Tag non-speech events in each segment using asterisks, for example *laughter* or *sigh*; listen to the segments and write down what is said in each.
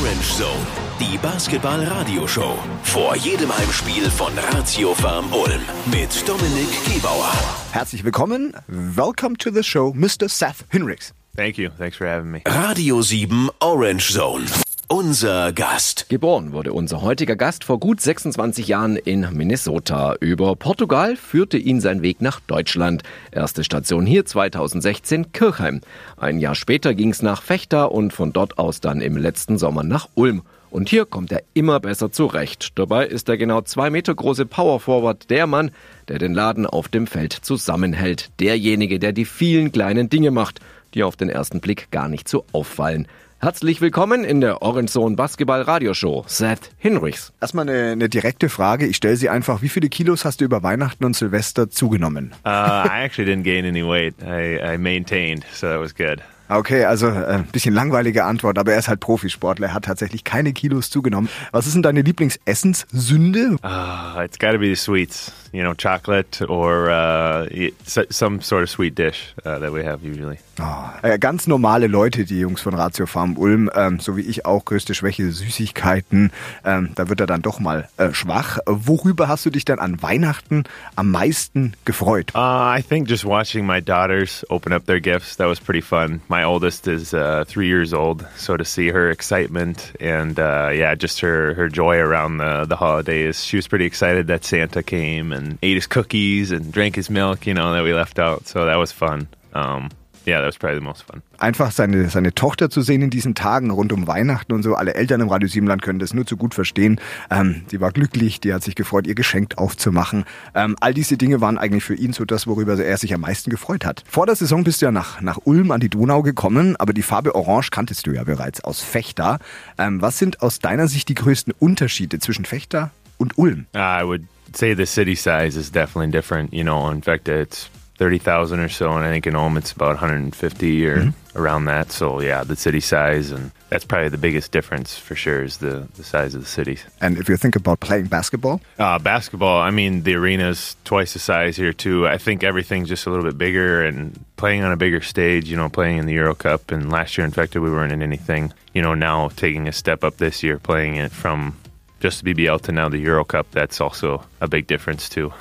Orange Zone, die Basketball-Radio-Show. Vor jedem Heimspiel von Ratio Farm Ulm mit Dominik Gebauer. Herzlich willkommen. Welcome to the show, Mr. Seth Hinrichs. Thank you. Thanks for having me. Radio 7 Orange Zone. Unser Gast. Geboren wurde unser heutiger Gast vor gut 26 Jahren in Minnesota. Über Portugal führte ihn sein Weg nach Deutschland. Erste Station hier 2016 Kirchheim. Ein Jahr später ging es nach Vechta und von dort aus dann im letzten Sommer nach Ulm. Und hier kommt er immer besser zurecht. Dabei ist der genau zwei Meter große Power Forward der Mann, der den Laden auf dem Feld zusammenhält. Derjenige, der die vielen kleinen Dinge macht, die auf den ersten Blick gar nicht so auffallen. Herzlich willkommen in der Orange Zone Basketball Radioshow. Seth Hinrichs. Erstmal eine, eine direkte Frage. Ich stelle sie einfach. Wie viele Kilos hast du über Weihnachten und Silvester zugenommen? Uh, I actually didn't gain any weight. I, I maintained, so that was good. Okay, also äh, ein bisschen langweilige Antwort, aber er ist halt Profisportler. Er hat tatsächlich keine Kilos zugenommen. Was ist denn deine Lieblingsessenssünde? Uh, it's got to be the sweets, you know, chocolate or uh, some sort of sweet dish uh, that we have usually. Oh, äh, ganz normale Leute, die Jungs von Ratio Farm Ulm, ähm, so wie ich auch, größte Schwäche Süßigkeiten. Ähm, da wird er dann doch mal äh, schwach. Worüber hast du dich denn an Weihnachten am meisten gefreut? Uh, I think just watching my daughters open up their gifts, that was pretty fun. My oldest is uh, three years old, so to see her excitement and uh, yeah, just her, her joy around the, the holidays. She was pretty excited that Santa came and ate his cookies and drank his milk, you know, that we left out. So that was fun. Um, Yeah, that was probably the most fun. Einfach seine, seine Tochter zu sehen in diesen Tagen rund um Weihnachten und so. Alle Eltern im Radio Siebenland können das nur zu gut verstehen. Ähm, die war glücklich, die hat sich gefreut, ihr Geschenk aufzumachen. Ähm, all diese Dinge waren eigentlich für ihn so das, worüber er sich am meisten gefreut hat. Vor der Saison bist du ja nach, nach Ulm an die Donau gekommen, aber die Farbe Orange kanntest du ja bereits aus Fechter. Ähm, was sind aus deiner Sicht die größten Unterschiede zwischen Fechter und Ulm? I would say the city size is definitely different. You know, in fact, it's 30,000 or so, and I think in Ulm it's about 150 or mm-hmm. around that. So yeah, the city size, and that's probably the biggest difference for sure is the, the size of the cities. And if you think about playing basketball? Uh, basketball, I mean, the arena's twice the size here too. I think everything's just a little bit bigger and playing on a bigger stage, you know, playing in the Euro Cup. And last year, in fact, we weren't in anything. You know, now taking a step up this year, playing it from just the BBL to now the Euro Cup, that's also a big difference too.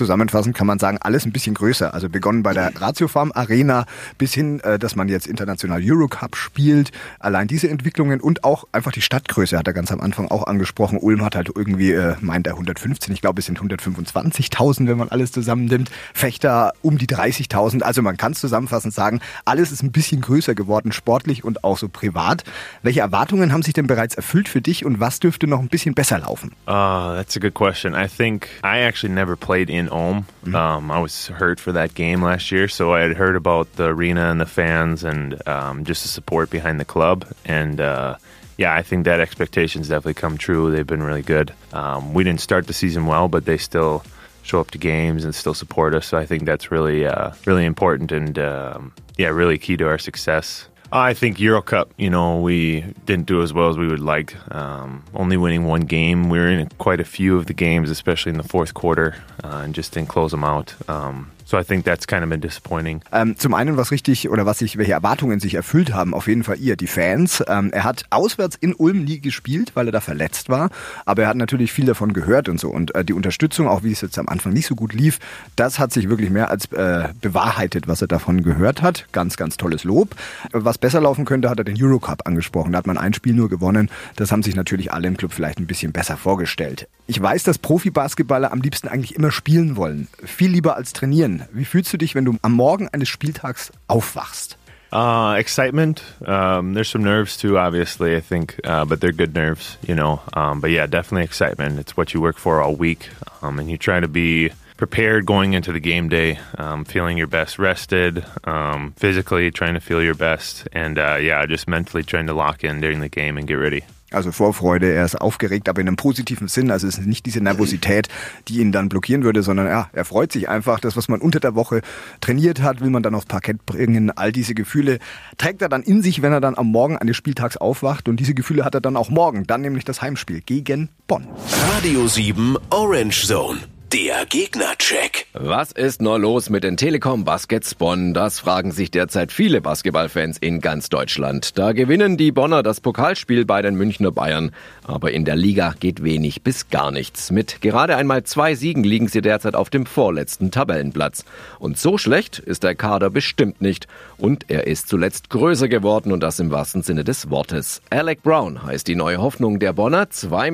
Zusammenfassend kann man sagen, alles ein bisschen größer. Also begonnen bei der Ratio Farm Arena bis hin, äh, dass man jetzt international Eurocup spielt. Allein diese Entwicklungen und auch einfach die Stadtgröße hat er ganz am Anfang auch angesprochen. Ulm hat halt irgendwie, äh, meint er 115, ich glaube es sind 125.000, wenn man alles zusammennimmt. Fechter um die 30.000. Also man kann es zusammenfassend sagen, alles ist ein bisschen größer geworden, sportlich und auch so privat. Welche Erwartungen haben sich denn bereits erfüllt für dich und was dürfte noch ein bisschen besser laufen? Uh, that's a good question. I think I actually never played in Ulm. Mm-hmm. Um, I was hurt for that game last year, so I had heard about the arena and the fans and um, just the support behind the club. And uh, yeah, I think that expectations definitely come true. They've been really good. Um, we didn't start the season well, but they still show up to games and still support us. So I think that's really, uh, really important and um, yeah, really key to our success. I think Euro Cup, you know, we didn't do as well as we would like. Um, only winning one game. We were in quite a few of the games, especially in the fourth quarter, uh, and just didn't close them out. Um, So I think that's kind of been disappointing. Ähm, zum einen, was richtig oder was sich, welche Erwartungen sich erfüllt haben, auf jeden Fall ihr, die Fans. Ähm, er hat auswärts in Ulm nie gespielt, weil er da verletzt war. Aber er hat natürlich viel davon gehört und so. Und äh, die Unterstützung, auch wie es jetzt am Anfang nicht so gut lief, das hat sich wirklich mehr als äh, bewahrheitet, was er davon gehört hat. Ganz, ganz tolles Lob. Was besser laufen könnte, hat er den Eurocup angesprochen. Da hat man ein Spiel nur gewonnen. Das haben sich natürlich alle im Club vielleicht ein bisschen besser vorgestellt. Ich weiß, dass Profibasketballer am liebsten eigentlich immer spielen wollen. Viel lieber als trainieren. Wie fühlst du dich, wenn du am Morgen eines Spieltags aufwachst? Uh, excitement. Um, there's some nerves too, obviously, I think, uh, but they're good nerves, you know. Um, but yeah, definitely excitement. It's what you work for all week, um, and you try to be prepared going into the game day, um, feeling your best, rested, um, physically trying to feel your best, and uh, yeah, just mentally trying to lock in during the game and get ready. Also Vorfreude, er ist aufgeregt, aber in einem positiven Sinn. Also es ist nicht diese Nervosität, die ihn dann blockieren würde, sondern ja, er freut sich einfach. Das, was man unter der Woche trainiert hat, will man dann aufs Parkett bringen. All diese Gefühle trägt er dann in sich, wenn er dann am Morgen eines Spieltags aufwacht. Und diese Gefühle hat er dann auch morgen. Dann nämlich das Heimspiel gegen Bonn. Radio 7 Orange Zone. Der Gegnercheck. Was ist nur los mit den Telekom Baskets Bonn? Das fragen sich derzeit viele Basketballfans in ganz Deutschland. Da gewinnen die Bonner das Pokalspiel bei den Münchner Bayern. Aber in der Liga geht wenig bis gar nichts. Mit gerade einmal zwei Siegen liegen sie derzeit auf dem vorletzten Tabellenplatz. Und so schlecht ist der Kader bestimmt nicht. Und er ist zuletzt größer geworden und das im wahrsten Sinne des Wortes. Alec Brown heißt die neue Hoffnung der Bonner. 2,16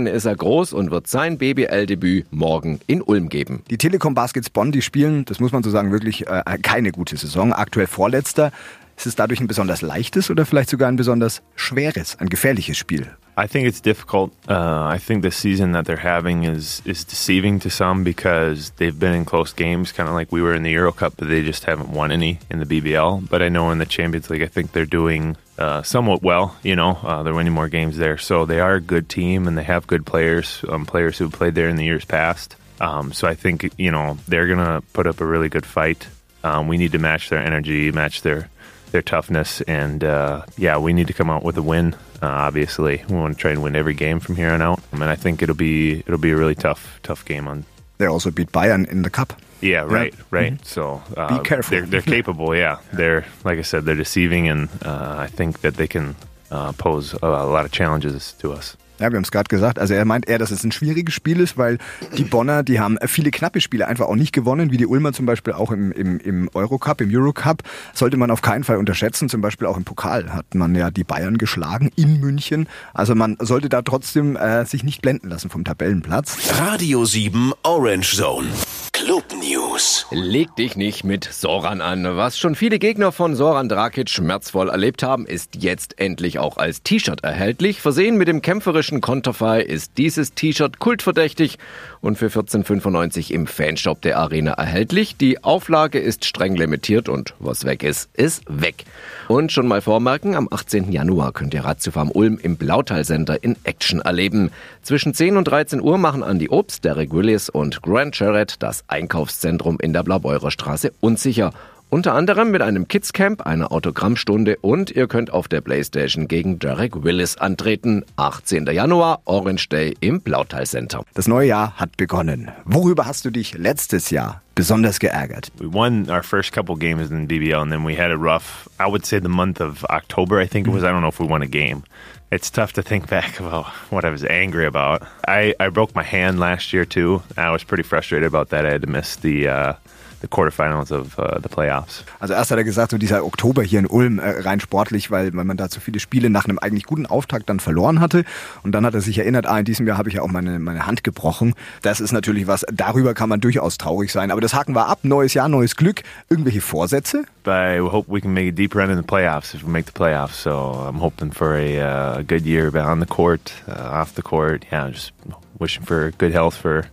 Meter ist er groß und wird sein BBL-Debüt morgen morgen in Ulm geben. Die Telekom Baskets Bonn, die spielen, das muss man so sagen, wirklich äh, keine gute Saison. Aktuell Vorletzter. Ist es dadurch ein besonders leichtes oder vielleicht sogar ein besonders schweres, ein gefährliches Spiel? I think it's difficult. Uh, I think the season that they're having is is deceiving to some because they've been in close games, kind of like we were in the Euro Cup, but they just haven't won any in the BBL. But I know in the Champions League, I think they're doing uh, somewhat well. You know, uh, they're winning more games there, so they are a good team and they have good players, um, players who played there in the years past. Um, so I think you know they're gonna put up a really good fight. Um, we need to match their energy, match their their toughness, and uh, yeah, we need to come out with a win. Uh, obviously, we want to try and win every game from here on out, and I think it'll be it'll be a really tough tough game on. They also beat Bayern in the cup. Yeah, right, yeah. right. Mm-hmm. So uh, be careful. They're, they're capable. *laughs* Yeah, they're like I said, they're deceiving, and uh, I think that they can uh, pose a, a lot of challenges to us. Ja, wir haben es gerade gesagt. Also er meint eher, dass es ein schwieriges Spiel ist, weil die Bonner, die haben viele knappe Spiele einfach auch nicht gewonnen, wie die Ulmer zum Beispiel auch im, im, im Eurocup, im Eurocup. Sollte man auf keinen Fall unterschätzen. Zum Beispiel auch im Pokal hat man ja die Bayern geschlagen in München. Also man sollte da trotzdem äh, sich nicht blenden lassen vom Tabellenplatz. Radio 7 Orange Zone. Club News. Leg dich nicht mit Soran an. Was schon viele Gegner von Soran Drakic schmerzvoll erlebt haben, ist jetzt endlich auch als T-Shirt erhältlich. Versehen mit dem kämpferischen Konterfei ist dieses T-Shirt kultverdächtig und für 14,95 im Fanshop der Arena erhältlich. Die Auflage ist streng limitiert und was weg ist, ist weg. Und schon mal vormerken, am 18. Januar könnt ihr Ratiofarm Ulm im Blautal Center in Action erleben. Zwischen 10 und 13 Uhr machen Andi Obst, Derek Willis und Grant Jarrett das Einkaufszentrum in der Blaubeurer Straße unsicher. Unter anderem mit einem Kidscamp, einer Autogrammstunde und ihr könnt auf der Playstation gegen Derek Willis antreten. 18. Januar, Orange Day im Blautal Center. Das neue Jahr hat begonnen. Worüber hast du dich letztes Jahr besonders geärgert? We won our first couple games in BBL and then we had a rough, I would say the month of October, I think it was. I don't know if we won a game. It's tough to think *laughs* back about what I was angry about. I, I broke my hand last year too. I was pretty frustrated about that. I had to miss the uh, the quarterfinals of uh, the playoffs. Also erst hat er gesagt, so dieser Oktober hier in Ulm äh, rein sportlich, weil, weil man da zu viele Spiele nach einem eigentlich guten Auftakt dann verloren hatte. Und dann hat er sich erinnert, ah, in diesem Jahr habe ich ja auch meine, meine Hand gebrochen. Das ist natürlich was, darüber kann man durchaus traurig sein. Aber das haken wir ab. Neues Jahr, neues Glück. Irgendwelche Vorsätze? I hope we can make a deep run in the playoffs if we make the playoffs. So I'm hoping for a, uh, good year on the court, uh, off the court. Yeah, just wishing for good health for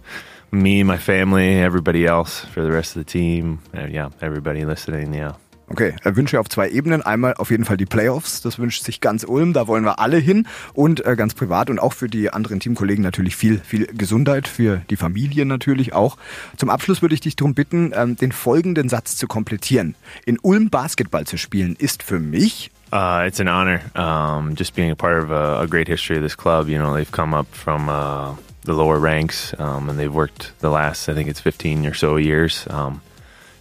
me, my family, everybody else, for the rest of the team. Uh, yeah, everybody listening. Yeah. Okay, er Wünsche auf zwei Ebenen. Einmal auf jeden Fall die Playoffs, das wünscht sich ganz Ulm, da wollen wir alle hin. Und äh, ganz privat und auch für die anderen Teamkollegen natürlich viel, viel Gesundheit, für die Familie natürlich auch. Zum Abschluss würde ich dich darum bitten, ähm, den folgenden Satz zu komplettieren. In Ulm Basketball zu spielen ist für mich Uh, it's an honor. Um, just being a part of a, a, great history of this club. You know, they've come up from uh, the lower ranks, um, and they've worked the last, I think it's 15 or so years. Um,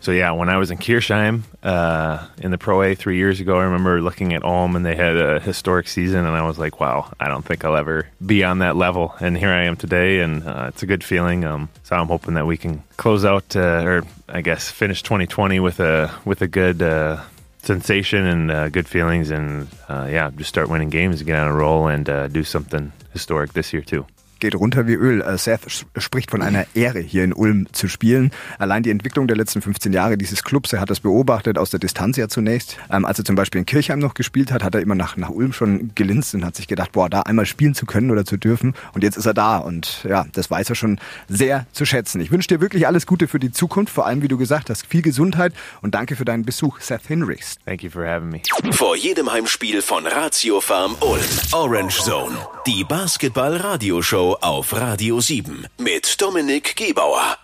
so yeah, when I was in Kirchheim uh, in the Pro A three years ago, I remember looking at Ulm and they had a historic season, and I was like, "Wow, I don't think I'll ever be on that level." And here I am today, and uh, it's a good feeling. Um, so I'm hoping that we can close out, uh, or I guess finish 2020 with a with a good uh, sensation and uh, good feelings, and uh, yeah, just start winning games, get on a roll, and do something historic this year too. Geht runter wie Öl. Äh, Seth spricht von einer Ehre, hier in Ulm zu spielen. Allein die Entwicklung der letzten 15 Jahre dieses Clubs, er hat das beobachtet, aus der Distanz ja zunächst. Ähm, als er zum Beispiel in Kirchheim noch gespielt hat, hat er immer nach, nach Ulm schon gelinst und hat sich gedacht, boah, da einmal spielen zu können oder zu dürfen. Und jetzt ist er da und ja, das weiß er schon sehr zu schätzen. Ich wünsche dir wirklich alles Gute für die Zukunft, vor allem, wie du gesagt hast, viel Gesundheit und danke für deinen Besuch, Seth Hinrichs. Thank you for having me. Vor jedem Heimspiel von Ratio Farm Ulm, Orange Zone, die Basketball-Radioshow auf Radio 7 mit Dominik Gebauer.